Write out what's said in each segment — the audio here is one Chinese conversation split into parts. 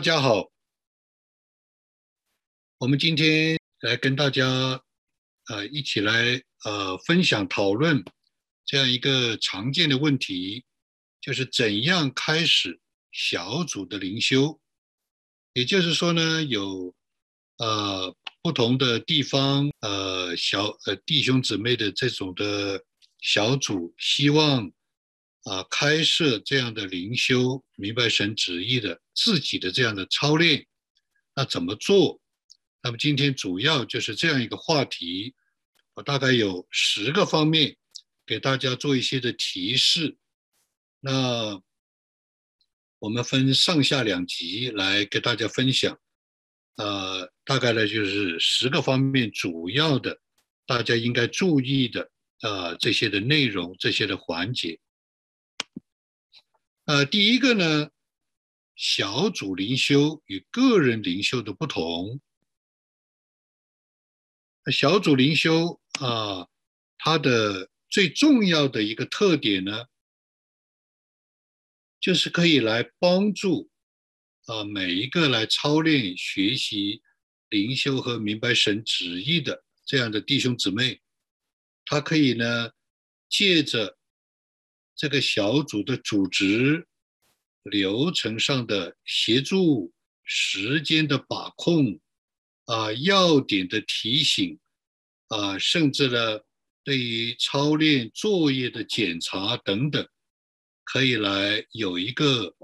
大家好，我们今天来跟大家呃一起来呃分享讨论这样一个常见的问题，就是怎样开始小组的灵修。也就是说呢，有呃不同的地方呃小呃弟兄姊妹的这种的小组，希望。啊，开设这样的灵修，明白神旨意的自己的这样的操练，那怎么做？那么今天主要就是这样一个话题，我大概有十个方面给大家做一些的提示。那我们分上下两集来给大家分享，呃，大概呢就是十个方面主要的，大家应该注意的，呃，这些的内容，这些的环节。呃，第一个呢，小组灵修与个人灵修的不同。小组灵修啊，它的最重要的一个特点呢，就是可以来帮助啊每一个来操练学习灵修和明白神旨意的这样的弟兄姊妹，他可以呢借着。这个小组的组织流程上的协助、时间的把控啊、要点的提醒啊，甚至呢，对于操练作业的检查等等，可以来有一个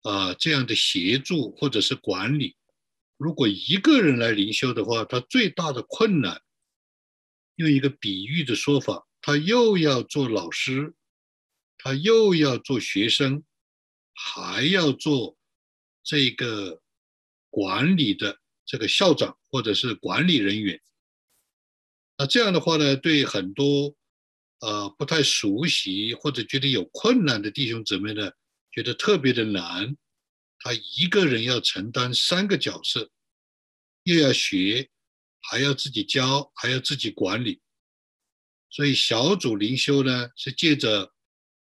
啊这样的协助或者是管理。如果一个人来灵修的话，他最大的困难，用一个比喻的说法，他又要做老师。他又要做学生，还要做这个管理的这个校长或者是管理人员。那这样的话呢，对很多呃不太熟悉或者觉得有困难的弟兄姊妹呢，觉得特别的难。他一个人要承担三个角色，又要学，还要自己教，还要自己管理。所以小组灵修呢，是借着。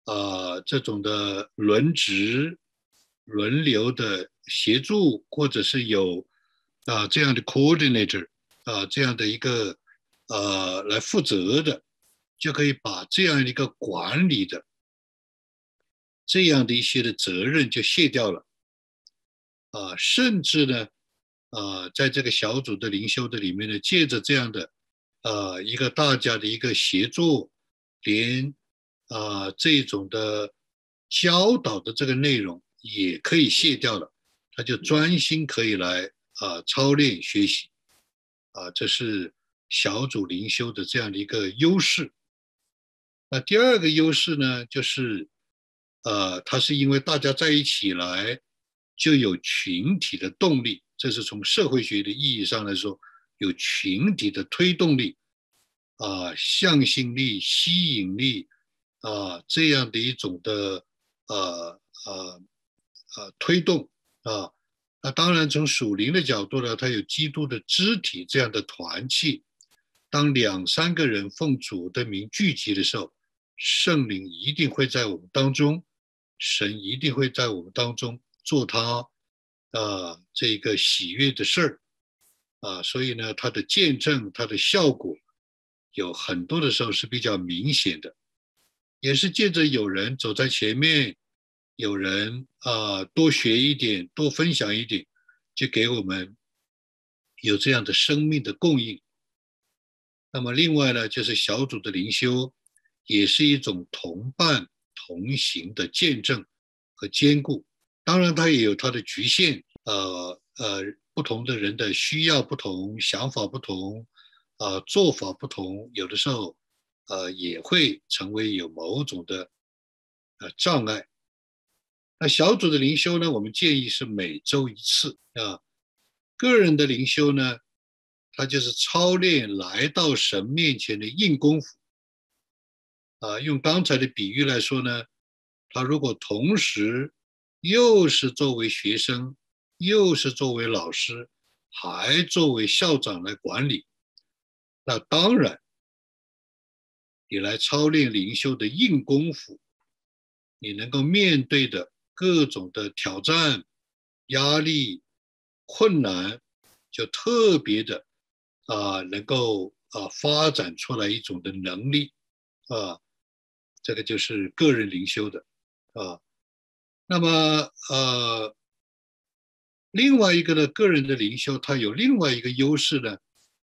啊，这种的轮值、轮流的协助，或者是有啊这样的 coordinator 啊这样的一个呃来负责的，就可以把这样一个管理的这样的一些的责任就卸掉了啊，甚至呢啊在这个小组的灵修的里面呢，借着这样的呃一个大家的一个协作，连。啊，这种的教导的这个内容也可以卸掉了，他就专心可以来啊操练学习，啊，这是小组灵修的这样的一个优势。那第二个优势呢，就是呃，它是因为大家在一起来就有群体的动力，这是从社会学的意义上来说，有群体的推动力，啊，向心力、吸引力。啊，这样的一种的呃呃呃推动啊，那当然从属灵的角度呢，它有基督的肢体这样的团契。当两三个人奉主的名聚集的时候，圣灵一定会在我们当中，神一定会在我们当中做他啊这个喜悦的事儿啊，所以呢，他的见证，他的效果有很多的时候是比较明显的。也是借着有人走在前面，有人啊多学一点，多分享一点，就给我们有这样的生命的供应。那么另外呢，就是小组的灵修，也是一种同伴同行的见证和兼顾。当然，它也有它的局限，呃呃，不同的人的需要不同，想法不同，啊，做法不同，有的时候。呃，也会成为有某种的呃障碍。那小组的灵修呢？我们建议是每周一次啊。个人的灵修呢，它就是操练来到神面前的硬功夫。啊，用刚才的比喻来说呢，他如果同时又是作为学生，又是作为老师，还作为校长来管理，那当然。你来操练灵修的硬功夫，你能够面对的各种的挑战、压力、困难，就特别的啊，能够啊发展出来一种的能力啊，这个就是个人灵修的啊。那么呃，另外一个呢，个人的灵修，它有另外一个优势呢，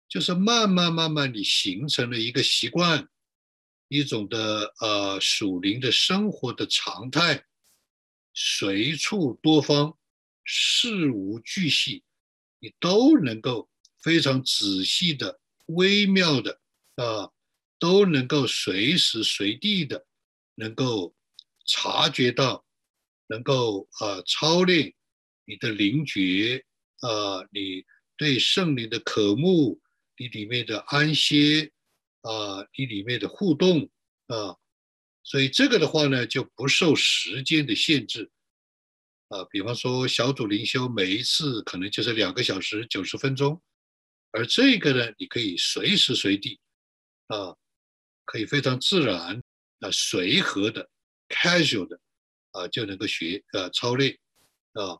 就是慢慢慢慢你形成了一个习惯，一种的呃属灵的生活的常态，随处多方，事无巨细，你都能够非常仔细的、微妙的啊，都能够随时随地的能够察觉到。能够啊操练你的灵觉啊，你对圣灵的渴慕，你里面的安歇啊，你里面的互动啊，所以这个的话呢，就不受时间的限制啊。比方说小组灵修，每一次可能就是两个小时九十分钟，而这个呢，你可以随时随地啊，可以非常自然啊，随和的 casual 的。啊，就能够学啊操练啊，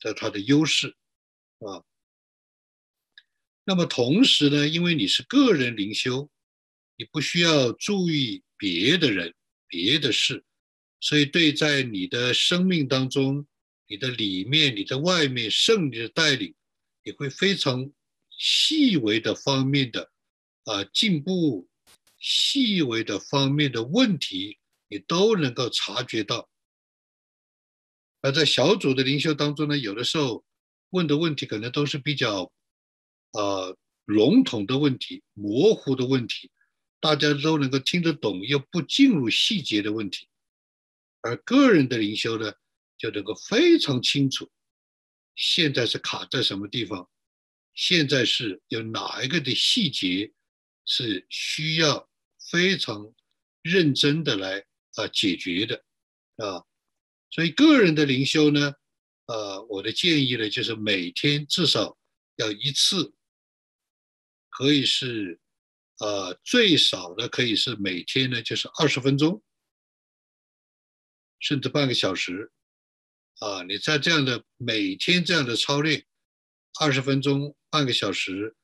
这它的优势啊。那么同时呢，因为你是个人灵修，你不需要注意别的人、别的事，所以对在你的生命当中，你的里面、你的外面，圣灵的带领，你会非常细微的方面的啊进步，细微的方面的问题，你都能够察觉到。而在小组的灵修当中呢，有的时候问的问题可能都是比较，啊，笼统的问题、模糊的问题，大家都能够听得懂又不进入细节的问题。而个人的灵修呢，就能够非常清楚，现在是卡在什么地方，现在是有哪一个的细节是需要非常认真的来啊解决的，啊。所以个人的灵修呢，呃，我的建议呢，就是每天至少要一次，可以是，呃，最少的可以是每天呢，就是二十分钟，甚至半个小时，啊，你在这样的每天这样的操练，二十分钟半个小时，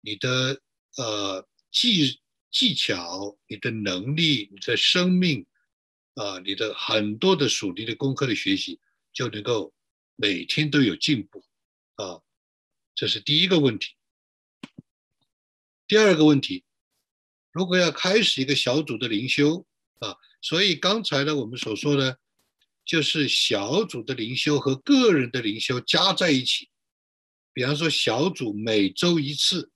你的呃技技巧、你的能力、你的生命。啊，你的很多的属灵的功课的学习就能够每天都有进步，啊，这是第一个问题。第二个问题，如果要开始一个小组的灵修啊，所以刚才呢我们所说的，就是小组的灵修和个人的灵修加在一起。比方说小组每周一次，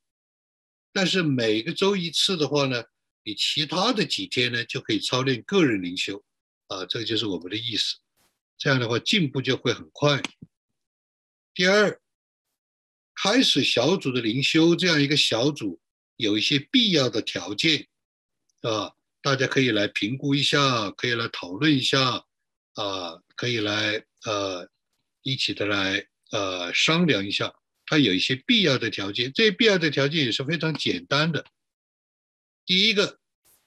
但是每个周一次的话呢，你其他的几天呢就可以操练个人灵修。啊，这个就是我们的意思。这样的话，进步就会很快。第二，开始小组的灵修，这样一个小组有一些必要的条件，啊，大家可以来评估一下，可以来讨论一下，啊，可以来呃一起的来呃商量一下。它有一些必要的条件，这些必要的条件也是非常简单的。第一个，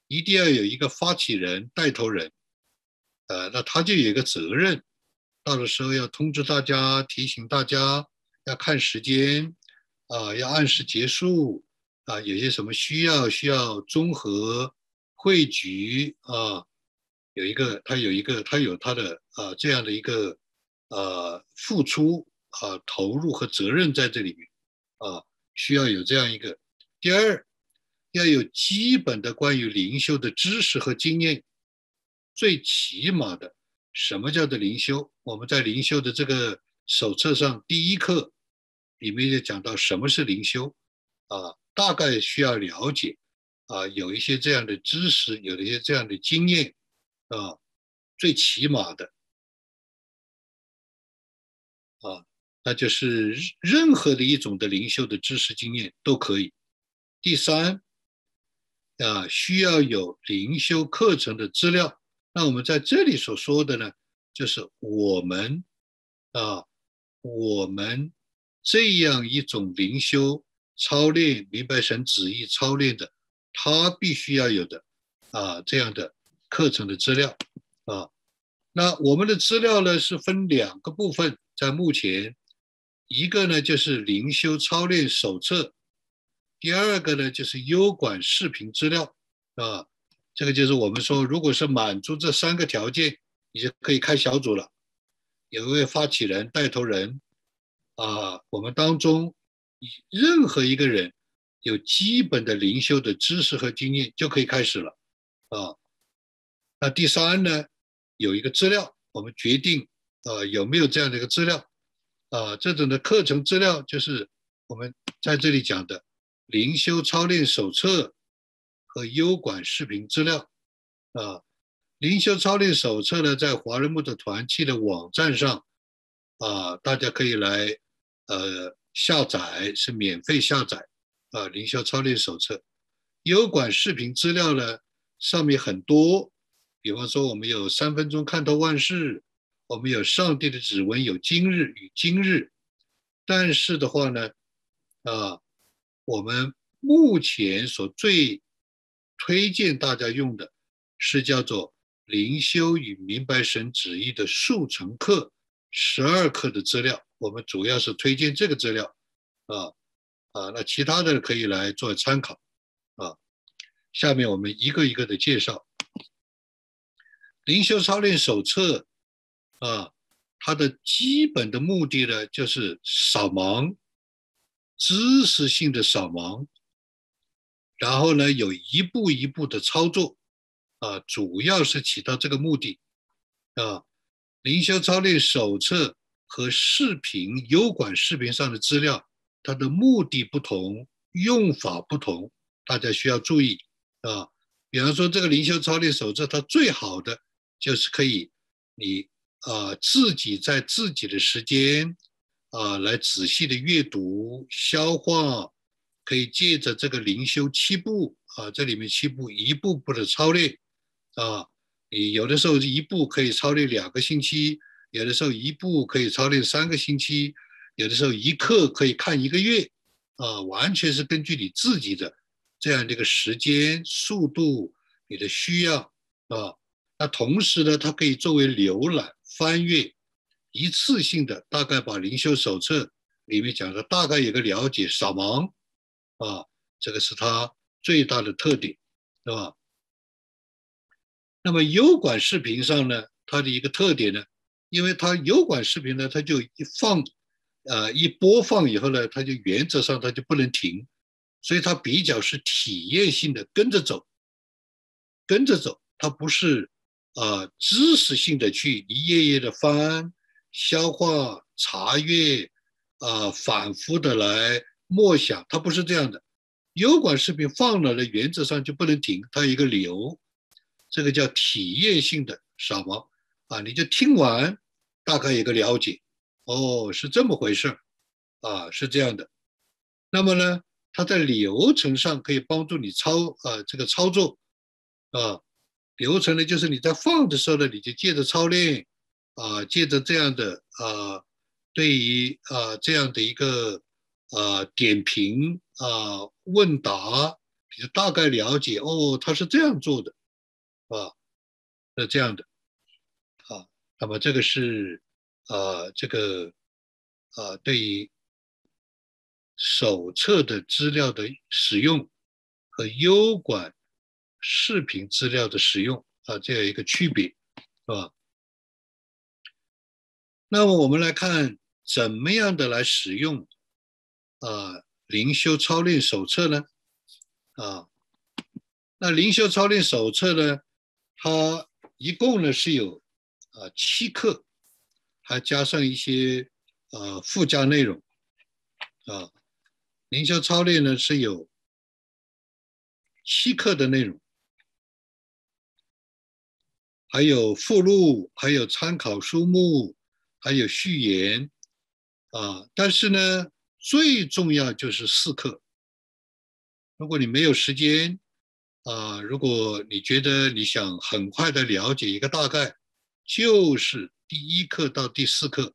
一定要有一个发起人、带头人。呃，那他就有一个责任，到的时候要通知大家，提醒大家要看时间，啊，要按时结束，啊，有些什么需要需要综合汇聚啊，有一个他有一个他有他的啊这样的一个呃付出啊投入和责任在这里面啊，需要有这样一个。第二，要有基本的关于灵修的知识和经验。最起码的，什么叫做灵修？我们在灵修的这个手册上第一课里面就讲到什么是灵修，啊，大概需要了解，啊，有一些这样的知识，有一些这样的经验，啊，最起码的，啊，那就是任何的一种的灵修的知识经验都可以。第三，啊，需要有灵修课程的资料。那我们在这里所说的呢，就是我们啊，我们这样一种灵修操练、明白神旨意操练的，他必须要有的啊这样的课程的资料啊。那我们的资料呢是分两个部分，在目前一个呢就是灵修操练手册，第二个呢就是优管视频资料啊。这个就是我们说，如果是满足这三个条件，你就可以开小组了。有一位发起人、带头人啊，我们当中任何一个人有基本的灵修的知识和经验，就可以开始了啊。那第三呢，有一个资料，我们决定啊有没有这样的一个资料啊？这种的课程资料就是我们在这里讲的灵修操练手册。和优管视频资料啊，灵修操练手册呢，在华人木的团契的网站上啊，大家可以来呃下载，是免费下载啊。灵修操练手册、优管视频资料呢，上面很多，比方说我们有三分钟看透万事，我们有上帝的指纹，有今日与今日，但是的话呢，啊，我们目前所最推荐大家用的是叫做灵修与明白神旨意的速成课，十二课的资料。我们主要是推荐这个资料，啊啊，那其他的可以来做参考，啊。下面我们一个一个的介绍。灵修操练手册，啊，它的基本的目的呢，就是扫盲，知识性的扫盲。然后呢，有一步一步的操作，啊，主要是起到这个目的，啊，灵修操练手册和视频油管视频上的资料，它的目的不同，用法不同，大家需要注意，啊，比方说这个灵修操练手册，它最好的就是可以你啊自己在自己的时间啊来仔细的阅读消化。可以借着这个灵修七步啊，这里面七步一步步的操练啊，你有的时候一步可以操练两个星期，有的时候一步可以操练三个星期，有的时候一课可以看一个月啊，完全是根据你自己的这样的一个时间、速度、你的需要啊。那同时呢，它可以作为浏览、翻阅，一次性的大概把灵修手册里面讲的大概有个了解，扫盲。啊，这个是它最大的特点，是吧？那么优管视频上呢，它的一个特点呢，因为它油管视频呢，它就一放，呃，一播放以后呢，它就原则上它就不能停，所以它比较是体验性的，跟着走，跟着走，它不是啊知识性的去一页页的翻、消化、查阅，啊，反复的来。默想，它不是这样的。油管视频放了的原则上就不能停，它有一个流，这个叫体验性的扫盲啊，你就听完，大概有个了解。哦，是这么回事儿啊，是这样的。那么呢，它在流程上可以帮助你操啊这个操作啊，流程呢就是你在放的时候呢，你就借着操练啊，借着这样的啊，对于啊这样的一个。啊，点评啊，问答，你就大概了解哦，他是这样做的，啊，是这样的，那么这个是啊，这个啊，对于手册的资料的使用和优管视频资料的使用啊，这样一个区别，是吧？那么我们来看怎么样的来使用。啊，灵修操练手册呢？啊，那灵修操练手册呢？它一共呢是有啊七课，还加上一些呃附加内容啊。灵修操练呢是有七课的内容，还有附录，还有参考书目，还有序言啊。但是呢。最重要就是四课。如果你没有时间啊，如果你觉得你想很快的了解一个大概，就是第一课到第四课，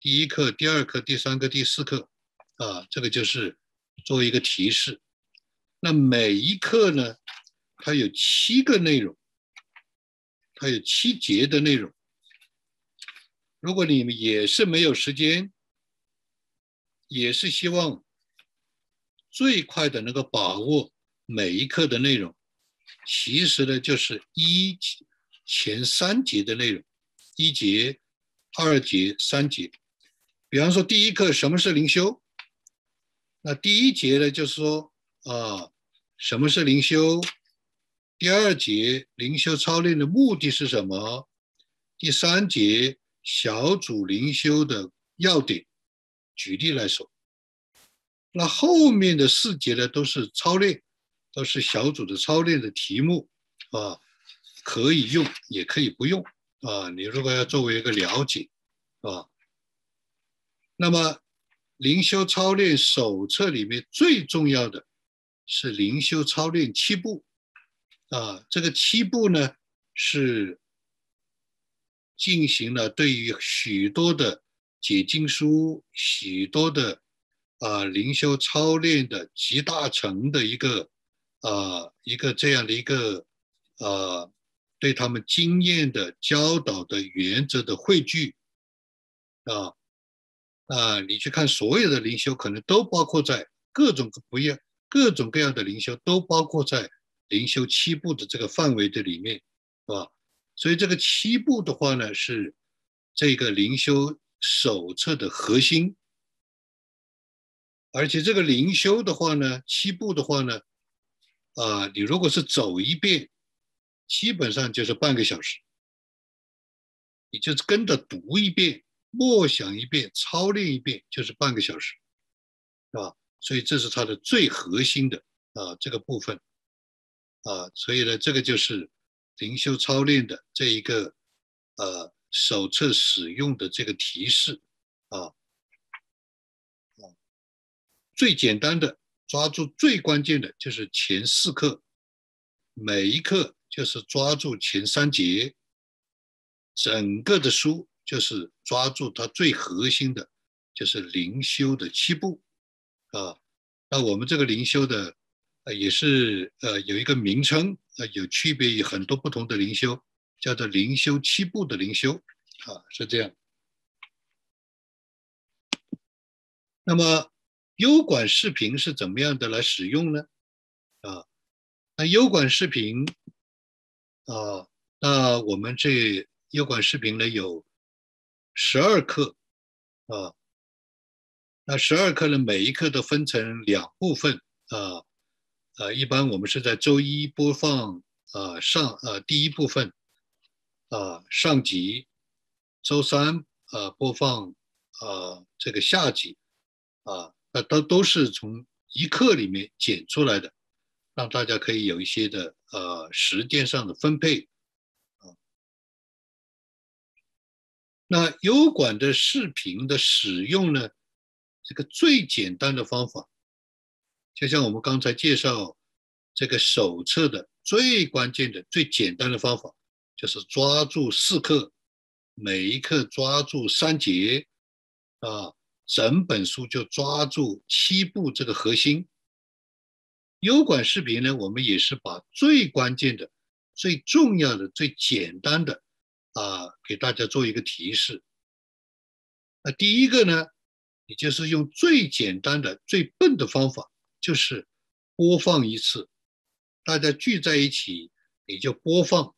第一课、第二课、第三课、第四课啊，这个就是作为一个提示。那每一课呢，它有七个内容，它有七节的内容。如果你们也是没有时间。也是希望最快的能够把握每一课的内容。其实呢，就是一前三节的内容，一节、二节、三节。比方说，第一课什么是灵修？那第一节呢，就是说啊，什么是灵修？第二节灵修操练的目的是什么？第三节小组灵修的要点。举例来说，那后面的四节呢，都是操练，都是小组的操练的题目啊，可以用也可以不用啊。你如果要作为一个了解啊，那么灵修操练手册里面最重要的是灵修操练七步啊，这个七步呢是进行了对于许多的。解经书许多的啊灵修操练的集大成的一个啊一个这样的一个呃对他们经验的教导的原则的汇聚啊啊你去看所有的灵修可能都包括在各种不一样各种各样的灵修都包括在灵修七步的这个范围的里面是吧？所以这个七步的话呢是这个灵修。手册的核心，而且这个灵修的话呢，七步的话呢，啊，你如果是走一遍，基本上就是半个小时，你就是跟着读一遍、默想一遍、操练一遍，就是半个小时，是吧？所以这是它的最核心的啊这个部分，啊，所以呢，这个就是灵修操练的这一个呃。手册使用的这个提示啊，啊，最简单的抓住最关键的就是前四课，每一课就是抓住前三节，整个的书就是抓住它最核心的，就是灵修的七步啊。那我们这个灵修的呃也是呃有一个名称呃有区别于很多不同的灵修。叫做灵修七步的灵修，啊，是这样。那么优管视频是怎么样的来使用呢？啊，那优管视频，啊，那我们这优管视频呢有十二课，啊，那十二课呢每一课都分成两部分，啊，呃，一般我们是在周一播放，啊，上，呃，第一部分。啊，上集，周三啊播放啊这个下集啊，那都都是从一课里面剪出来的，让大家可以有一些的呃时间上的分配啊。那优管的视频的使用呢，这个最简单的方法，就像我们刚才介绍这个手册的最关键的、最简单的方法。就是抓住四课，每一课抓住三节，啊，整本书就抓住七步这个核心。优管视频呢，我们也是把最关键的、最重要的、最简单的啊，给大家做一个提示。那第一个呢，也就是用最简单的、最笨的方法，就是播放一次，大家聚在一起，你就播放。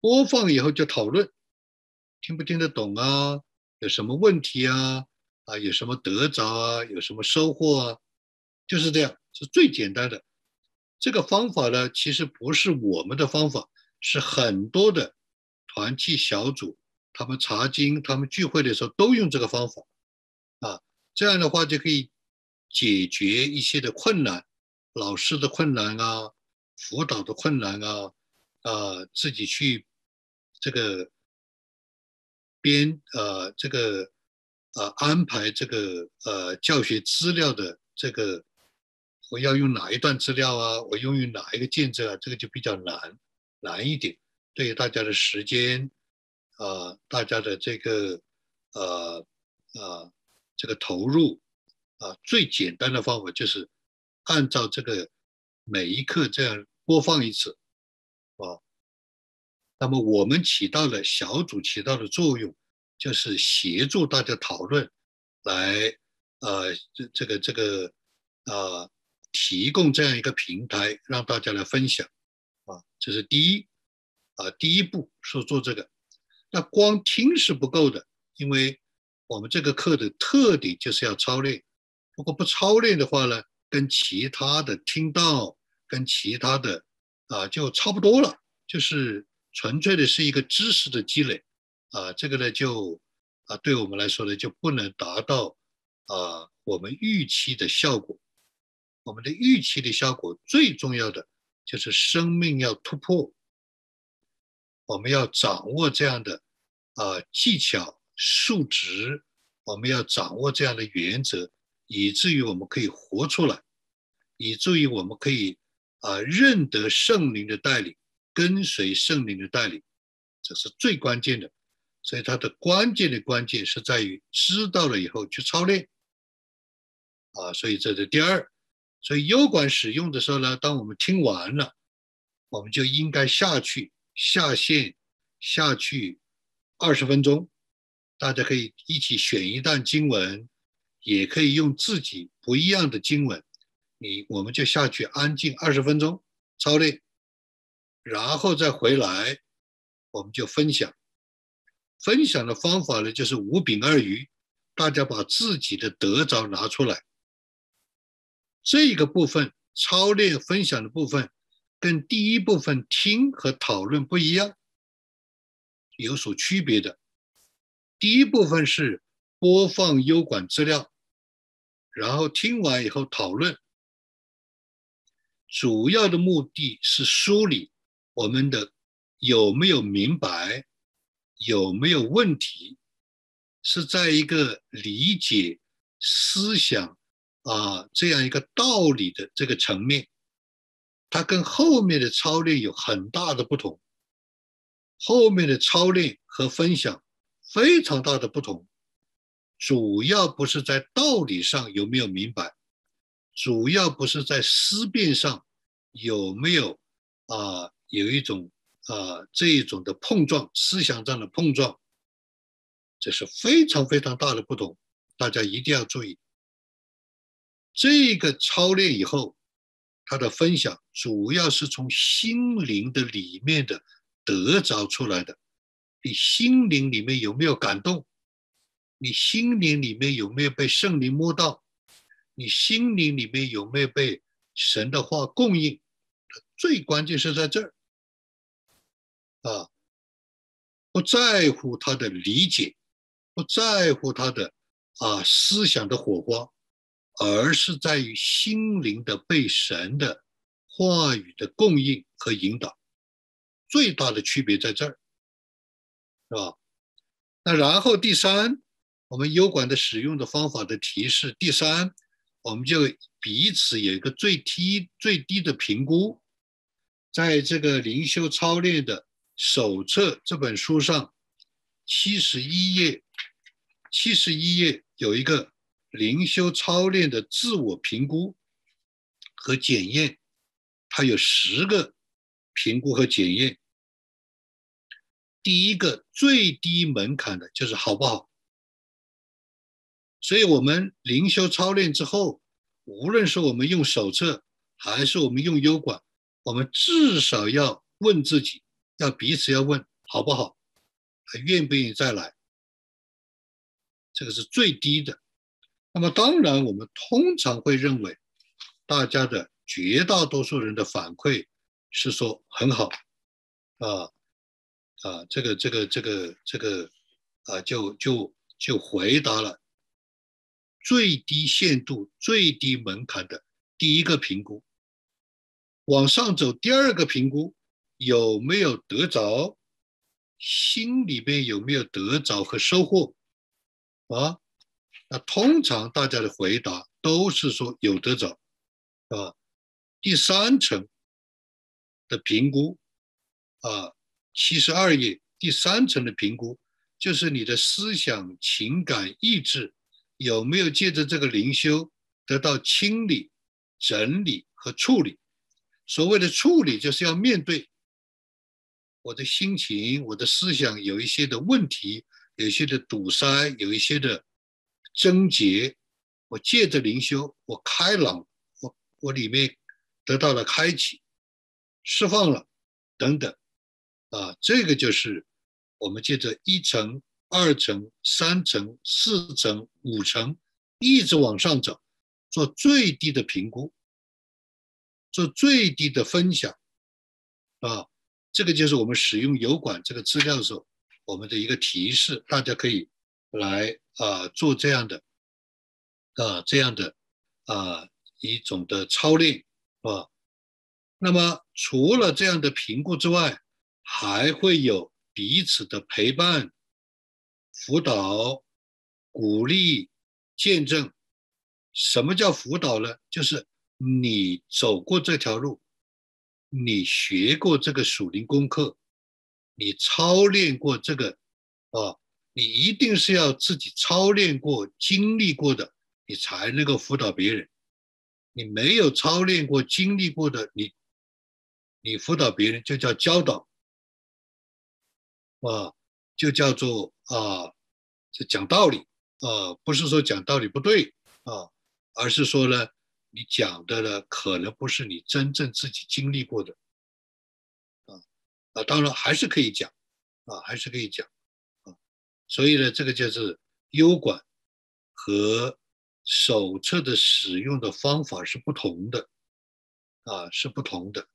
播放以后就讨论，听不听得懂啊？有什么问题啊？啊，有什么得着啊？有什么收获啊？就是这样，是最简单的。这个方法呢，其实不是我们的方法，是很多的团契小组，他们查经、他们聚会的时候都用这个方法。啊，这样的话就可以解决一些的困难，老师的困难啊，辅导的困难啊，啊，自己去。这个编呃，这个呃安排这个呃教学资料的这个，我要用哪一段资料啊？我用于哪一个见证啊？这个就比较难难一点。对于大家的时间啊，大家的这个呃呃这个投入啊，最简单的方法就是按照这个每一课这样播放一次啊。那么我们起到了小组起到的作用，就是协助大家讨论，来呃这这个这个啊提供这样一个平台让大家来分享啊，这是第一啊第一步说做这个，那光听是不够的，因为我们这个课的特点就是要操练，如果不操练的话呢，跟其他的听到跟其他的啊就差不多了，就是纯粹的是一个知识的积累啊，这个呢就。啊，对我们来说呢，就不能达到啊我们预期的效果。我们的预期的效果最重要的就是生命要突破，我们要掌握这样的啊技巧、数值，我们要掌握这样的原则，以至于我们可以活出来，以至于我们可以啊认得圣灵的带领，跟随圣灵的带领，这是最关键的。所以它的关键的关键是在于知道了以后去操练，啊，所以这是第二。所以优管使用的时候呢，当我们听完了，我们就应该下去下线下去二十分钟。大家可以一起选一段经文，也可以用自己不一样的经文，你我们就下去安静二十分钟操练，然后再回来，我们就分享。分享的方法呢，就是五饼二鱼，大家把自己的得着拿出来。这个部分操练分享的部分，跟第一部分听和讨论不一样，有所区别的。第一部分是播放优管资料，然后听完以后讨论，主要的目的是梳理我们的有没有明白。有没有问题？是在一个理解思想啊这样一个道理的这个层面，它跟后面的操练有很大的不同。后面的操练和分享非常大的不同，主要不是在道理上有没有明白，主要不是在思辨上有没有啊有一种。啊，这一种的碰撞，思想上的碰撞，这是非常非常大的不同，大家一定要注意。这个操练以后，他的分享主要是从心灵的里面的得着出来的。你心灵里面有没有感动？你心灵里面有没有被圣灵摸到？你心灵里面有没有被神的话供应？最关键是在这儿。啊，不在乎他的理解，不在乎他的啊思想的火花，而是在于心灵的被神的话语的供应和引导，最大的区别在这儿，是吧？那然后第三，我们优管的使用的方法的提示，第三，我们就彼此有一个最低最低的评估，在这个灵修操练的。手册这本书上，七十一页，七十一页有一个灵修操练的自我评估和检验，它有十个评估和检验。第一个最低门槛的就是好不好。所以，我们灵修操练之后，无论是我们用手册还是我们用优管，我们至少要问自己。要彼此要问好不好，还愿不愿意再来？这个是最低的。那么当然，我们通常会认为，大家的绝大多数人的反馈是说很好，啊啊，这个这个这个这个啊，就就就回答了最低限度、最低门槛的第一个评估。往上走，第二个评估。有没有得着？心里面有没有得着和收获？啊，那通常大家的回答都是说有得找，啊，第三层的评估，啊，七十二页第三层的评估，就是你的思想、情感、意志有没有借着这个灵修得到清理、整理和处理。所谓的处理，就是要面对。我的心情，我的思想有一些的问题，有一些的堵塞，有一些的症结，我借着灵修，我开朗，我我里面得到了开启、释放了等等，啊，这个就是我们借着一层、二层、三层、四层、五层，一直往上走，做最低的评估，做最低的分享，啊，这个就是我们使用油管这个资料的时候，我们的一个提示，大家可以来啊做这样的。啊，这样的啊一种的操练啊，那么除了这样的评估之外，还会有彼此的陪伴、辅导、鼓励、见证。什么叫辅导呢？就是你走过这条路，你学过这个属灵功课，你操练过这个啊，你一定是要自己操练过、经历过的。你才能够辅导别人。你没有操练过、经历过的，你你辅导别人就叫教导，啊，就叫做啊，这讲道理。啊，不是说讲道理不对。啊，而是说呢，你讲的呢，可能不是你真正自己经历过的，啊啊，当然还是可以讲，啊，还是可以讲，所以呢，这个就是优管和。手册的使用的方法是不同的，啊，是不同的。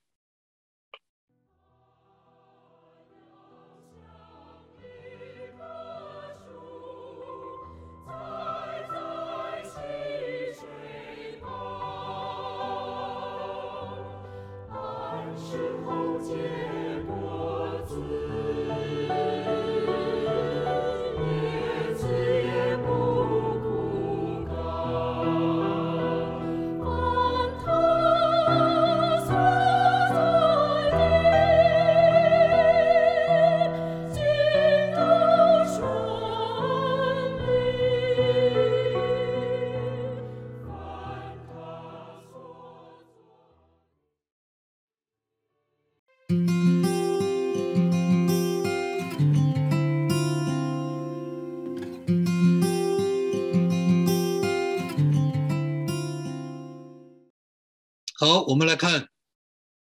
好，我们来看，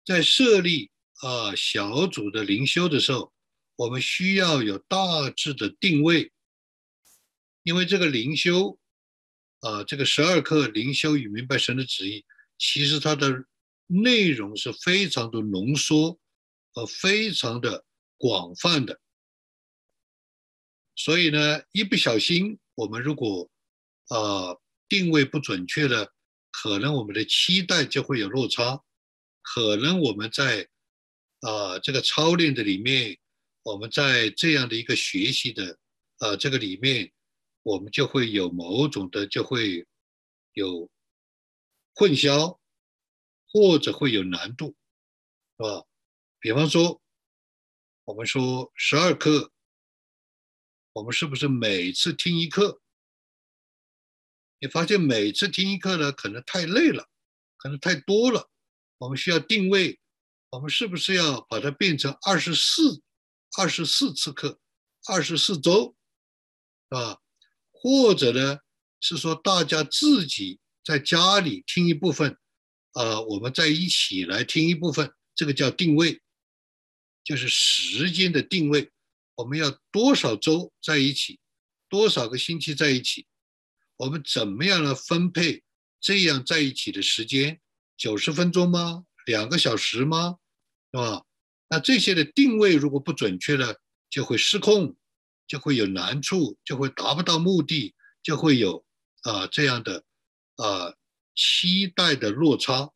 在设立啊小组的灵修的时候，我们需要有大致的定位，因为这个灵修啊，这个十二课灵修与明白神的旨意，其实它的内容是非常的浓缩和非常的广泛的，所以呢，一不小心，我们如果啊定位不准确了。可能我们的期待就会有落差，可能我们在啊这个操练的里面，我们在这样的一个学习的啊这个里面，我们就会有某种的就会有混淆，或者会有难度，是吧？比方说，我们说十二课，我们是不是每次听一课？你发现每次听一课呢，可能太累了，可能太多了。我们需要定位，我们是不是要把它变成二十四、二十四次课，二十四周，啊？或者呢，是说大家自己在家里听一部分，啊，我们在一起来听一部分，这个叫定位，就是时间的定位。我们要多少周在一起，多少个星期在一起？我们怎么样来分配这样在一起的时间？九十分钟吗？两个小时吗？是吧？那这些的定位如果不准确了，就会失控，就会有难处，就会达不到目的，就会有啊这样的啊期待的落差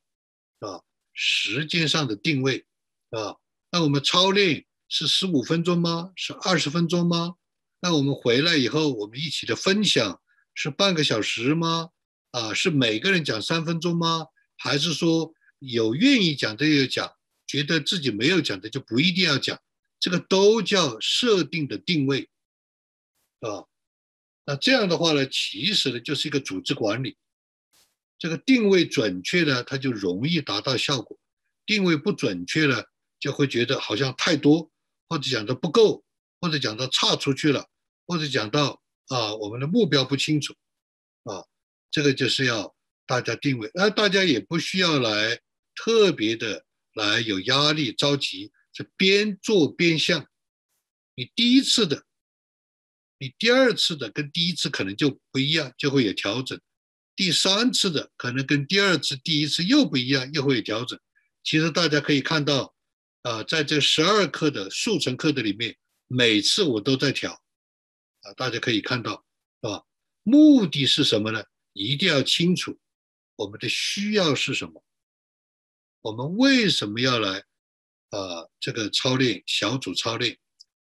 啊时间上的定位啊。那我们操练是十五分钟吗？是二十分钟吗？那我们回来以后，我们一起的分享。是半个小时吗？啊，是每个人讲三分钟吗？还是说有愿意讲的就讲，觉得自己没有讲的就不一定要讲？这个都叫设定的定位，啊，那这样的话呢，其实呢就是一个组织管理。这个定位准确呢，它就容易达到效果；定位不准确呢，就会觉得好像太多，或者讲的不够，或者讲到差出去了，或者讲到。啊，我们的目标不清楚，啊，这个就是要大家定位，那大家也不需要来特别的来有压力着急，是边做边向。你第一次的，你第二次的跟第一次可能就不一样，就会有调整。第三次的可能跟第二次、第一次又不一样，又会有调整。其实大家可以看到，啊，在这十二课的速成课的里面，每次我都在调，啊，大家可以看到，是吧？目的是什么呢？一定要清楚我们的需要是什么，我们为什么要来，啊，这个操练小组操练，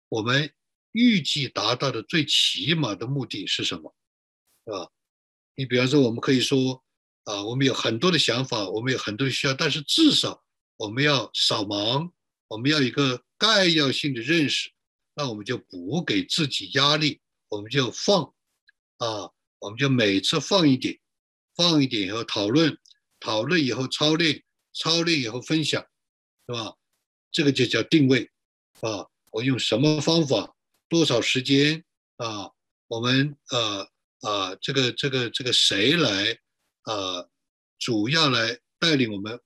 我们预计达到的最起码的目的是什么，是吧？你比方说，我们可以说，啊，我们有很多的想法，我们有很多的需要，但是至少我们要扫盲，我们要一个概要性的认识，那我们就不给自己压力，我们就放，啊，我们就每次放一点，放一点以后讨论，讨论以后操练，操练以后分享，是吧？这个就叫定位，啊，我用什么方法，多少时间，啊，我们呃。啊，这个这个这个谁来啊？主要来带领我们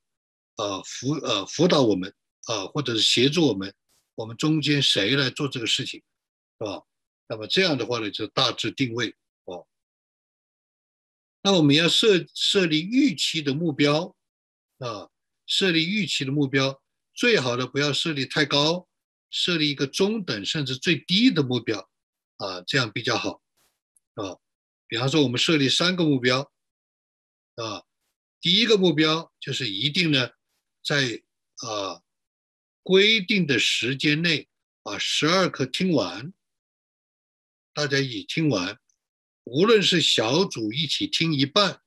啊辅呃辅导我们啊，或者是协助我们，我们中间谁来做这个事情，是吧？那么这样的话呢，就大致定位哦。那我们要设设立预期的目标啊，设立预期的目标，最好的不要设立太高，设立一个中等甚至最低的目标啊，这样比较好啊。比方说，我们设立三个目标，啊，第一个目标就是一定呢，在啊规定的时间内把十二课听完。大家已听完，无论是小组一起听一半，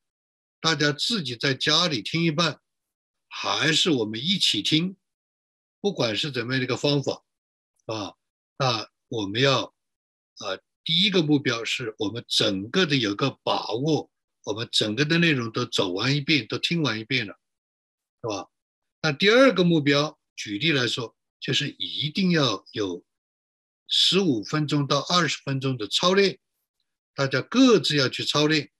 大家自己在家里听一半，还是我们一起听，不管是怎么样的一个方法，啊，那我们要啊。第一个目标是我们整个的有个把握，我们整个的内容都走完一遍，都听完一遍了，是吧？那第二个目标，举例来说，就是一定要有十五分钟到二十分钟的操练，大家各自要去操练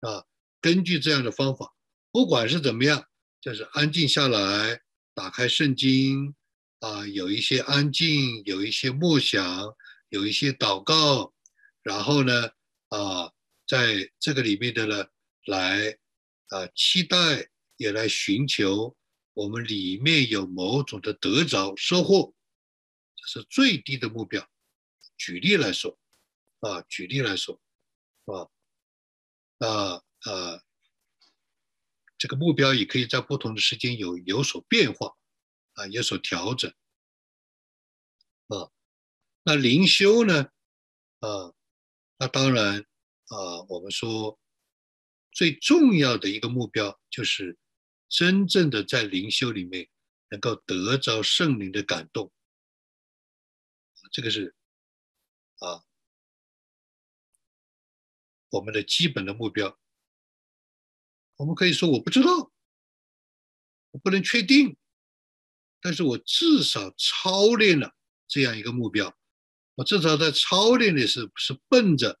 啊。根据这样的方法，不管是怎么样，就是安静下来，打开圣经啊，有一些安静，有一些默想，有一些祷告。然后呢，啊，在这个里面的呢，来啊，期待也来寻求我们里面有某种的得着收获，这是最低的目标。举例来说，啊，举例来说，啊，啊啊，这个目标也可以在不同的时间有有所变化，啊，有所调整，啊，那灵修呢，啊。那当然，啊，我们说最重要的一个目标就是真正的在灵修里面能够得着圣灵的感动，这个是啊我们的基本的目标。我们可以说我不知道，我不能确定，但是我至少操练了这样一个目标。我至少在操练的时候是奔着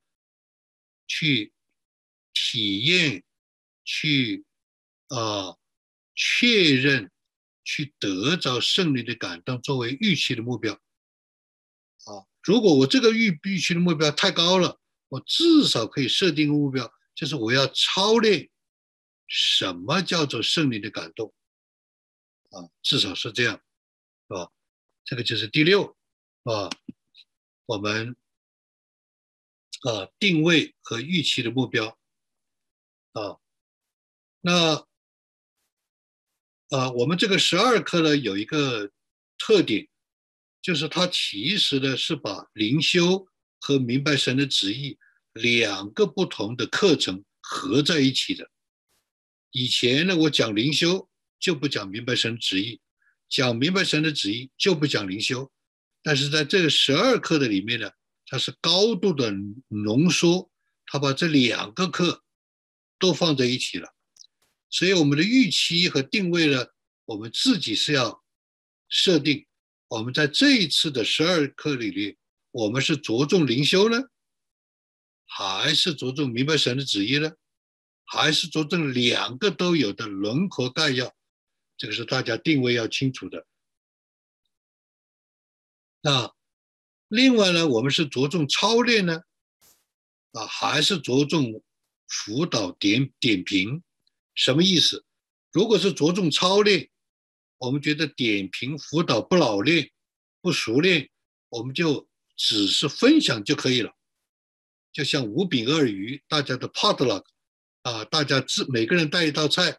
去体验、去啊确认、去得着胜利的感动作为预期的目标啊。如果我这个预预期的目标太高了，我至少可以设定个目标，就是我要操练什么叫做胜利的感动啊，至少是这样，是吧？这个就是第六啊。我们啊，定位和预期的目标啊，那啊，我们这个十二课呢，有一个特点，就是它其实呢是把灵修和明白神的旨意两个不同的课程合在一起的。以前呢，我讲灵修就不讲明白神旨意，讲明白神的旨意就不讲灵修。但是在这个十二课的里面呢，它是高度的浓缩，它把这两个课都放在一起了。所以我们的预期和定位呢，我们自己是要设定。我们在这一次的十二课里面，我们是着重灵修呢，还是着重明白神的旨意呢？还是着重两个都有的轮廓概要？这个是大家定位要清楚的。那另外呢，我们是着重操练呢，啊，还是着重辅导点点评？什么意思？如果是着重操练，我们觉得点评辅导不老练、不熟练，我们就只是分享就可以了。就像五饼二鱼，大家的 potluck 啊，大家自每个人带一道菜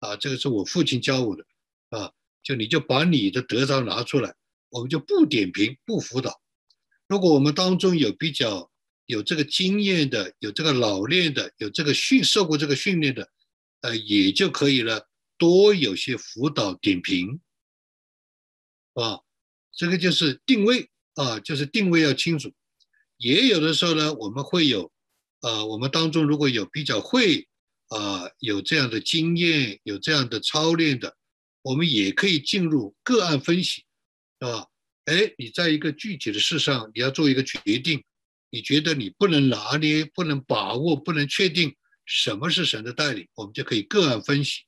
啊，这个是我父亲教我的啊，就你就把你的得着拿出来，我们就不点评不辅导。如果我们当中有比较有这个经验的，有这个老练的，有这个训受过这个训练的，呃，也就可以了，多有些辅导点评啊，这个就是定位啊，就是定位要清楚。也有的时候呢，我们会有，呃，我们当中如果有比较会，啊，有这样的经验，有这样的操练的，我们也可以进入个案分析，是吧？哎，你在一个具体的事上，你要做一个决定，你觉得你不能拿捏、不能把握、不能确定什么是神的带领，我们就可以个案分析，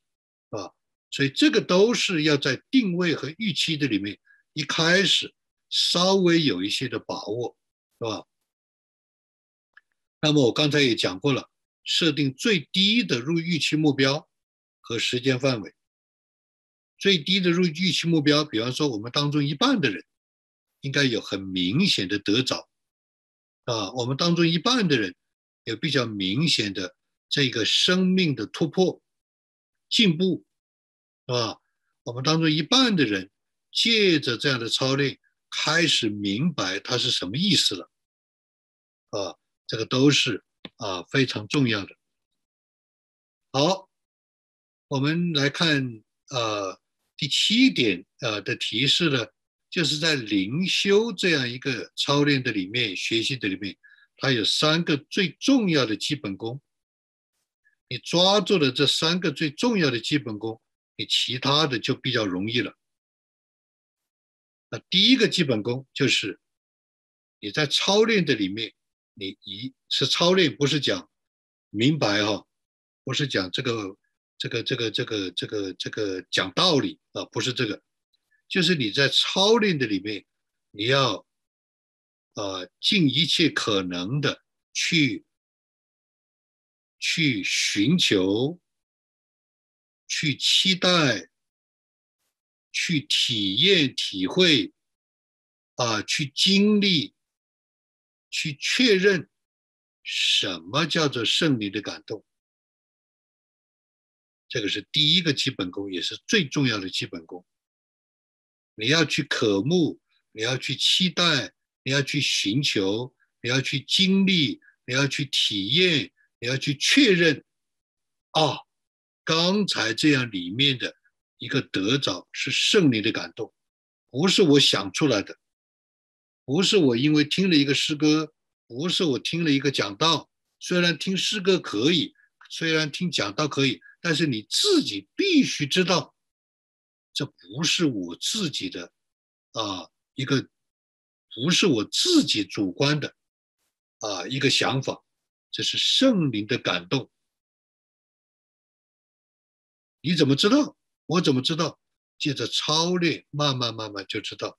啊，所以这个都是要在定位和预期的里面，一开始稍微有一些的把握，是吧？那么我刚才也讲过了，设定最低的入预期目标和时间范围。最低的入预期目标，比方说我们当中一半的人应该有很明显的得着啊，我们当中一半的人有比较明显的这个生命的突破进步，是吧？我们当中一半的人借着这样的操练，开始明白它是什么意思了，啊。这个都是啊非常重要的。好，我们来看呃第七点呃的提示呢，就是在灵修这样一个操练的里面、学习的里面，它有三个最重要的基本功。你抓住了这三个最重要的基本功，你其他的就比较容易了。那第一个基本功就是你在操练的里面。你一是操练，不是讲明白哈，不是讲这个这个这个这个这个这个讲道理啊，不是这个，就是你在操练的里面，你要呃尽一切可能的去去寻求、去期待、去体验、体会啊，去经历。去确认什么叫做胜利的感动，这个是第一个基本功，也是最重要的基本功。你要去渴慕，你要去期待，你要去寻求，你要去经历，你要去体验，你要去确认。啊，刚才这样里面的一个得着是胜利的感动，不是我想出来的。不是我因为听了一个诗歌，不是我听了一个讲道。虽然听诗歌可以，虽然听讲道可以，但是你自己必须知道，这不是我自己的啊一个，不是我自己主观的啊一个想法，这是圣灵的感动。你怎么知道？我怎么知道？借着操练，慢慢慢慢就知道。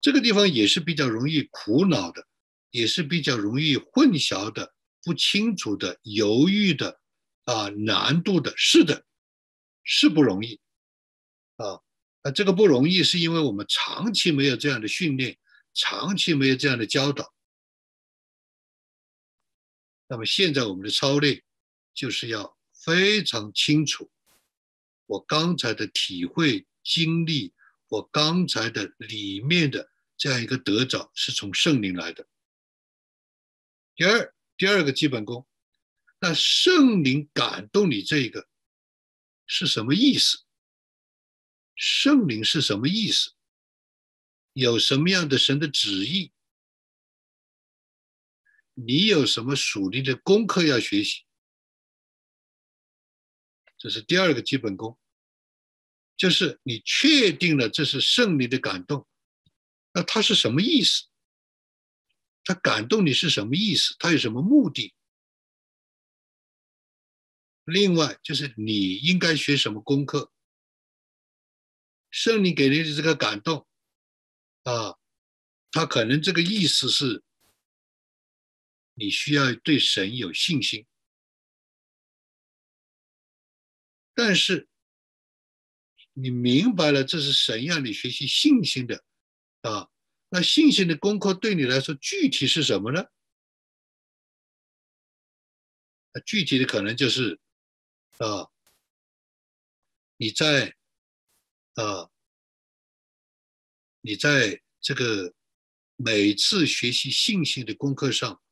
这个地方也是比较容易苦恼的，也是比较容易混淆的、不清楚的、犹豫的，啊，难度的，是的，是不容易，啊，那这个不容易是因为我们长期没有这样的训练，长期没有这样的教导。那么现在我们的操练就是要非常清楚，我刚才的体会经历。我刚才的里面的这样一个得着是从圣灵来的。第二，第二个基本功，那圣灵感动你这个是什么意思？圣灵是什么意思？有什么样的神的旨意？你有什么属灵的功课要学习？这是第二个基本功。就是你确定了这是胜利的感动，那他是什么意思？他感动你是什么意思？他有什么目的？另外就是你应该学什么功课。圣灵给你的这个感动啊，他可能这个意思是，你需要对神有信心。但是你明白了，这是神让你学习信心的啊。那信心的功课对你来说具体是什么呢？具体的可能就是啊，你在啊，你在这个每次学习信心的功课上，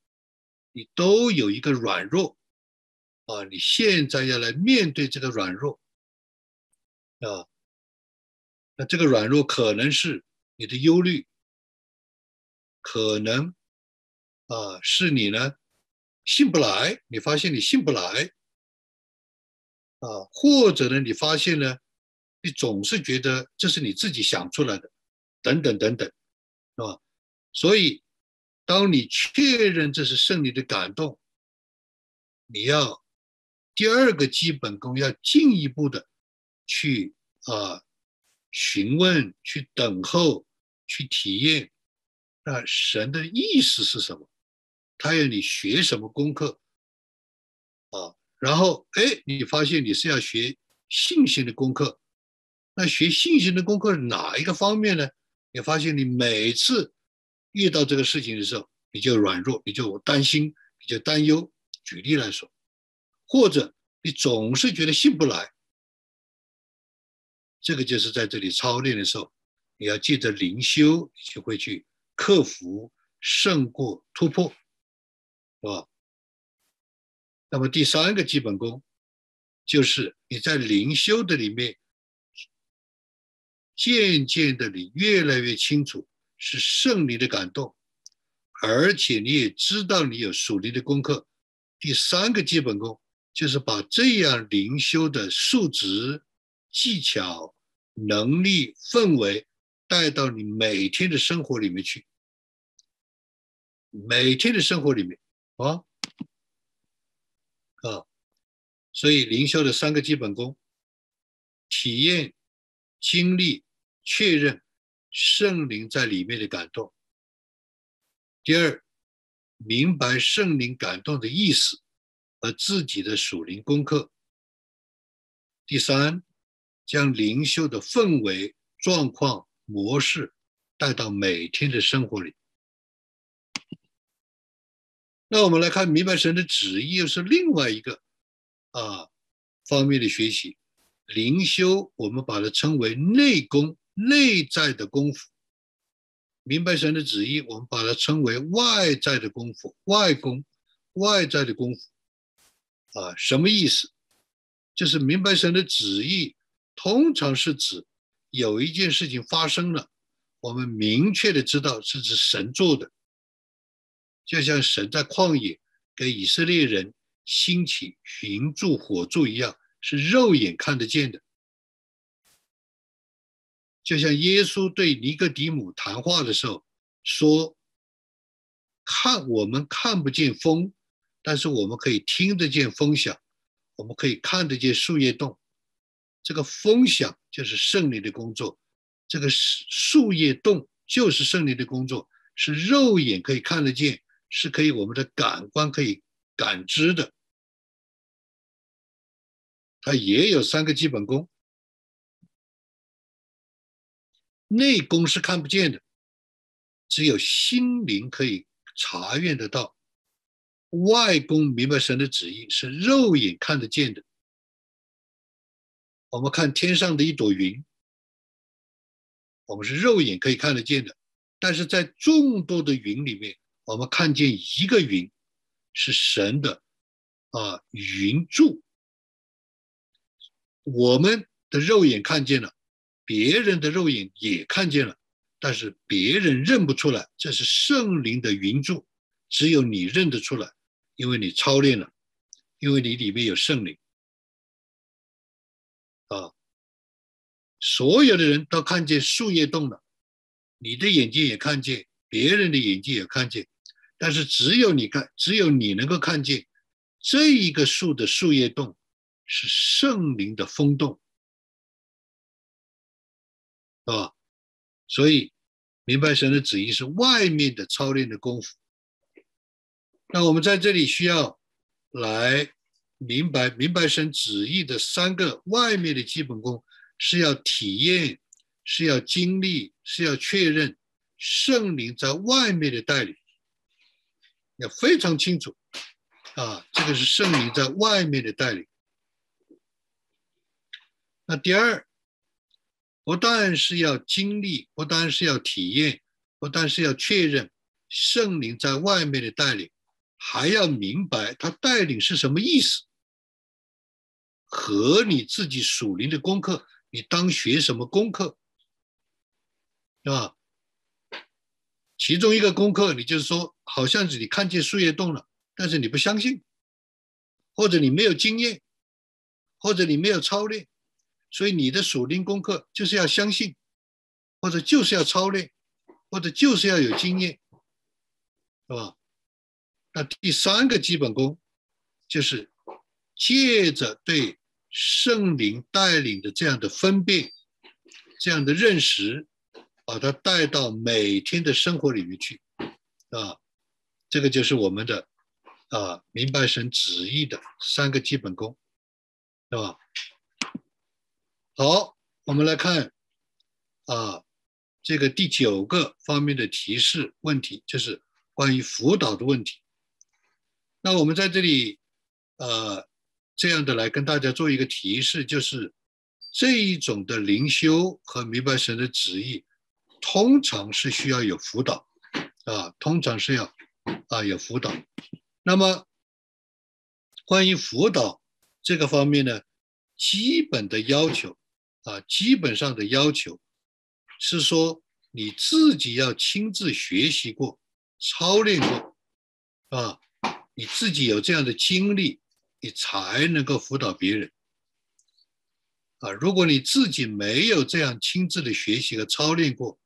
你都有一个软弱啊。你现在要来面对这个软弱啊，那这个软弱可能是你的忧虑。可能啊，是你呢，信不来。你发现你信不来啊，或者呢，你发现呢，你总是觉得这是你自己想出来的，等等等等，是吧？所以，当你确认这是胜利的感动，你要第二个基本功，要进一步的去啊询问、去等候、去体验。那神的意思是什么？他要你学什么功课啊？然后，哎，你发现你是要学信心的功课。那学信心的功课哪一个方面呢？你发现你每次遇到这个事情的时候，你就软弱，你就担心，你就担忧。举例来说，或者你总是觉得信不来，这个就是在这里操练的时候，你要记得灵修，就会去。克服、胜过、突破，是吧？那么第三个基本功，就是你在灵修的里面，渐渐的你越来越清楚是圣灵的感动，而且你也知道你有属灵的功课。第三个基本功就是把这样灵修的数值、技巧、能力、氛围带到你每天的生活里面去。每天的生活里面啊啊，所以灵修的三个基本功：体验、经历、确认圣灵在里面的感动；第二，明白圣灵感动的意思和自己的属灵功课；第三，将灵修的氛围、状况、模式带到每天的生活里。那我们来看明白神的旨意，又是另外一个啊方面的学习。灵修，我们把它称为内功，内在的功夫；明白神的旨意，我们把它称为外在的功夫，外功，外在的功夫。啊，什么意思？就是明白神的旨意，通常是指有一件事情发生了，我们明确的知道是指神做的。就像神在旷野给以色列人兴起云柱火柱一样，是肉眼看得见的。就像耶稣对尼哥底母谈话的时候说：“看我们看不见风，但是我们可以听得见风响，我们可以看得见树叶动。这个风响就是胜利的工作，这个树叶动就是胜利的工作，是肉眼可以看得见。”是可以，我们的感官可以感知的，它也有三个基本功。内功是看不见的，只有心灵可以查阅得到；外功明白神的旨意是肉眼看得见的。我们看天上的一朵云，我们是肉眼可以看得见的，但是在众多的云里面。我们看见一个云，是神的啊云柱。我们的肉眼看见了，别人的肉眼也看见了，但是别人认不出来，这是圣灵的云柱，只有你认得出来，因为你操练了，因为你里面有圣灵啊。所有的人都看见树叶动了，你的眼睛也看见，别人的眼睛也看见。但是只有你看，只有你能够看见这一个树的树叶动，是圣灵的风动，啊，所以明白神的旨意是外面的操练的功夫。那我们在这里需要来明白明白神旨意的三个外面的基本功，是要体验，是要经历，是要确认圣灵在外面的带领，要非常清楚啊，这个是圣灵在外面的带领。那第二，不但是要经历，不但是要体验，不但是要确认圣灵在外面的带领。还要明白他带领是什么意思，和你自己属灵的功课，你当学什么功课，啊？其中一个功课，你就是说，好像是你看见树叶动了，但是你不相信，或者你没有经验，或者你没有操练，所以你的属灵功课就是要相信，或者就是要操练，或者就是要有经验，是吧？那第三个基本功，就是借着对圣灵带领的这样的分辨、这样的认识，把它带到每天的生活里面去，啊，这个就是我们的啊明白神旨意的三个基本功，是吧？好，我们来看啊这个第九个方面的提示问题，就是关于辅导的问题。那我们在这里，呃，这样的来跟大家做一个提示，就是这一种的灵修和明白神的旨意，通常是需要有辅导，啊，通常是要啊有辅导。那么关于辅导这个方面呢，基本的要求啊，基本上的要求是说你自己要亲自学习过、操练过，啊。你自己有这样的经历，你才能够辅导别人啊！如果你自己没有这样亲自的学习和操练过，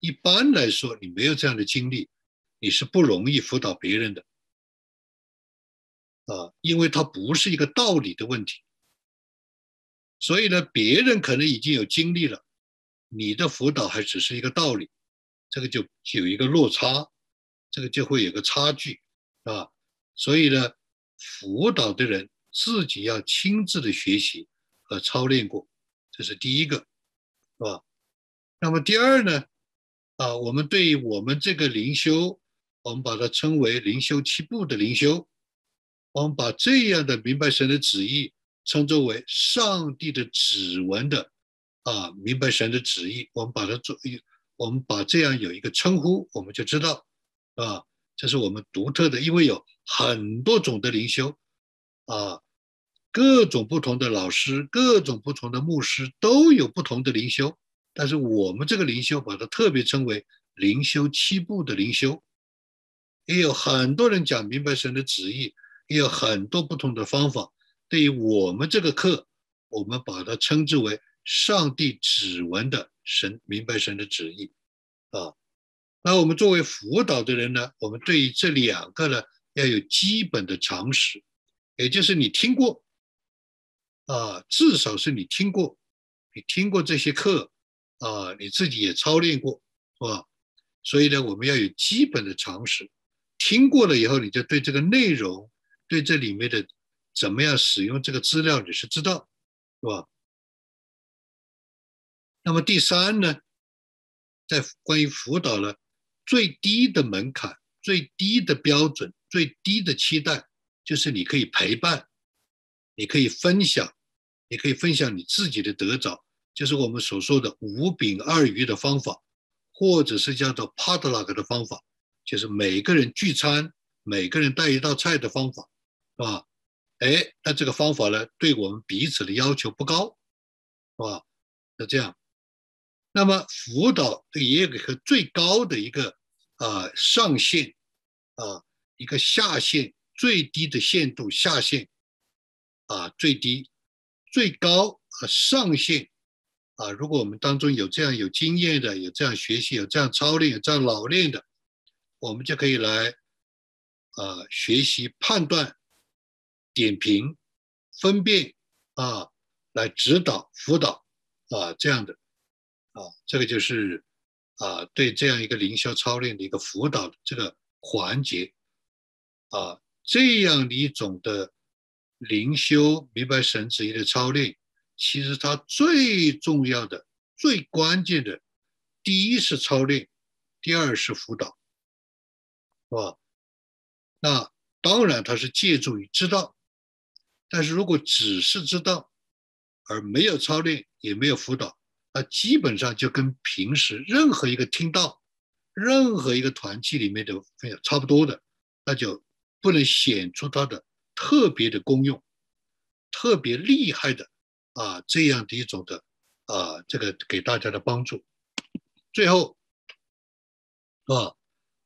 一般来说，你没有这样的经历，你是不容易辅导别人的啊！因为它不是一个道理的问题，所以呢，别人可能已经有经历了，你的辅导还只是一个道理，这个就有一个落差，这个就会有个差距啊！所以呢，辅导的人自己要亲自的学习和操练过，这是第一个，是吧？那么第二呢，啊，我们对于我们这个灵修，我们把它称为灵修七步的灵修，我们把这样的明白神的旨意称作为上帝的指纹的，啊，明白神的旨意，我们把它做一，我们把这样有一个称呼，我们就知道，啊。这是我们独特的，因为有很多种的灵修，啊，各种不同的老师，各种不同的牧师都有不同的灵修，但是我们这个灵修把它特别称为灵修七步的灵修，也有很多人讲明白神的旨意，也有很多不同的方法。对于我们这个课，我们把它称之为上帝指纹的神明白神的旨意，啊。那我们作为辅导的人呢，我们对于这两个呢要有基本的常识，也就是你听过啊，至少是你听过，你听过这些课啊，你自己也操练过，是吧？所以呢，我们要有基本的常识，听过了以后，你就对这个内容，对这里面的怎么样使用这个资料，你是知道，是吧？那么第三呢，在关于辅导呢。最低的门槛、最低的标准、最低的期待，就是你可以陪伴，你可以分享，你可以分享你自己的得着，就是我们所说的五饼二鱼的方法，或者是叫做 Padlock 的方法，就是每个人聚餐，每个人带一道菜的方法，是吧？哎，那这个方法呢，对我们彼此的要求不高，是吧？那这样，那么辅导也有个最高的一个。啊，上限啊，一个下限，最低的限度下限啊，最低，最高啊，上限啊。如果我们当中有这样有经验的，有这样学习，有这样操练，有这样老练的，我们就可以来啊学习判断、点评、分辨啊来指导辅导啊这样的啊，这个就是啊对这样一个灵修操练的一个辅导这个环节啊，这样的一种的灵修明白神旨意的操练，其实它最重要的、最关键的，第一是操练，第二是辅导，是吧？那当然它是借助于知道。但是如果只是知道，而没有操练，也没有辅导，那基本上就跟平时任何一个听到、任何一个团契里面的分享差不多的，那就不能显出它的特别的功用、特别厉害的啊这样的一种的啊这个给大家的帮助。最后啊，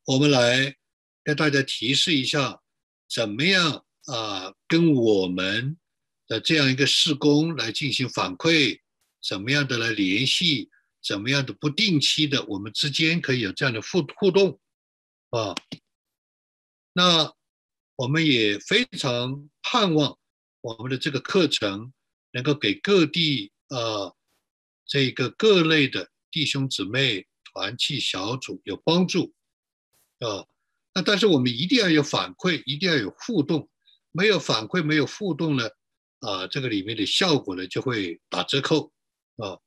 我们来跟大家提示一下，怎么样？啊，跟我们的这样一个施工来进行反馈，怎么样的来联系，怎么样的不定期的，我们之间可以有这样的互互动啊。那我们也非常盼望我们的这个课程能够给各地啊这个各类的弟兄姊妹团契小组有帮助啊。那但是我们一定要有反馈，一定要有互动。没有反馈，没有互动呢，啊，这个里面的效果呢就会打折扣，啊，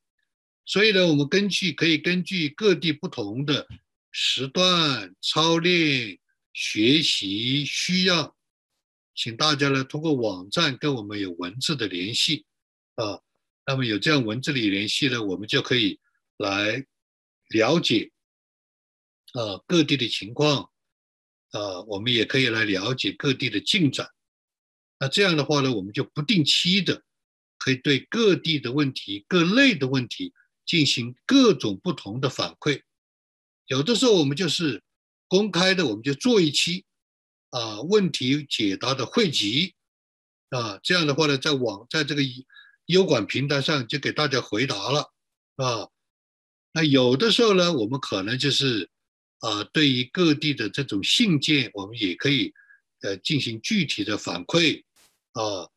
所以呢，我们根据可以根据各地不同的时段操练学习需要，请大家呢通过网站跟我们有文字的联系，啊，那么有这样文字的联系呢，我们就可以来了解，啊，各地的情况，啊，我们也可以来了解各地的进展。那这样的话呢，我们就不定期的可以对各地的问题、各类的问题进行各种不同的反馈。有的时候我们就是公开的，我们就做一期啊问题解答的汇集啊。这样的话呢，在网在这个优管平台上就给大家回答了啊。那有的时候呢，我们可能就是啊，对于各地的这种信件，我们也可以呃进行具体的反馈。啊，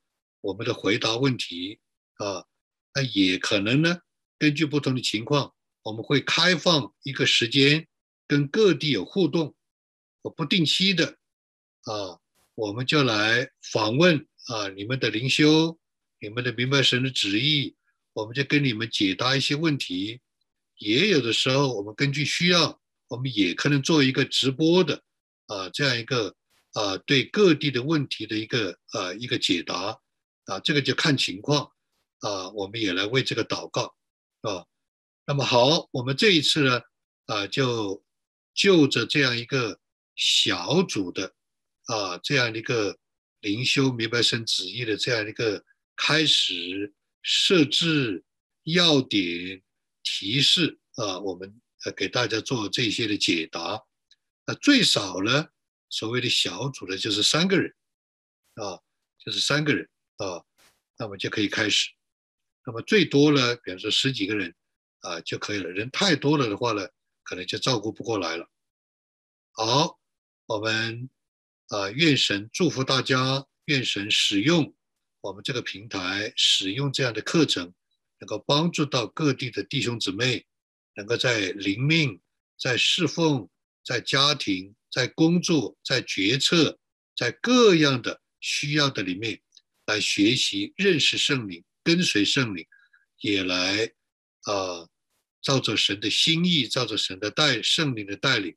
我们的回答问题啊，那也可能呢，根据不同的情况，我们会开放一个时间，跟各地有互动，不定期的啊，我们就来访问啊，你们的灵修，你们的明白神的旨意，我们就跟你们解答一些问题。也有的时候，我们根据需要，我们也可能做一个直播的啊，这样一个。啊，对各地的问题的一个呃一个解答啊，这个就看情况啊，我们也来为这个祷告啊。那么好，我们这一次呢啊，就就着这样一个小组的啊这样一个灵修明白神旨意的这样一个开始设置要点提示啊，我们呃给大家做这些的解答。那最少呢？所谓的小组呢，就是三个人，啊，就是三个人啊，那么就可以开始。那么最多呢，比方说十几个人啊就可以了。人太多了的话呢，可能就照顾不过来了。好，我们啊，愿神祝福大家，愿神使用我们这个平台，使用这样的课程，能够帮助到各地的弟兄姊妹，能够在灵命、在侍奉、在家庭。在工作、在决策、在各样的需要的里面，来学习、认识圣灵、跟随圣灵，也来啊，照着神的心意、照着神的带圣灵的带领，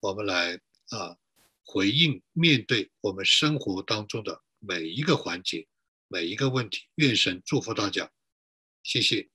我们来啊回应、面对我们生活当中的每一个环节、每一个问题。愿神祝福大家，谢谢。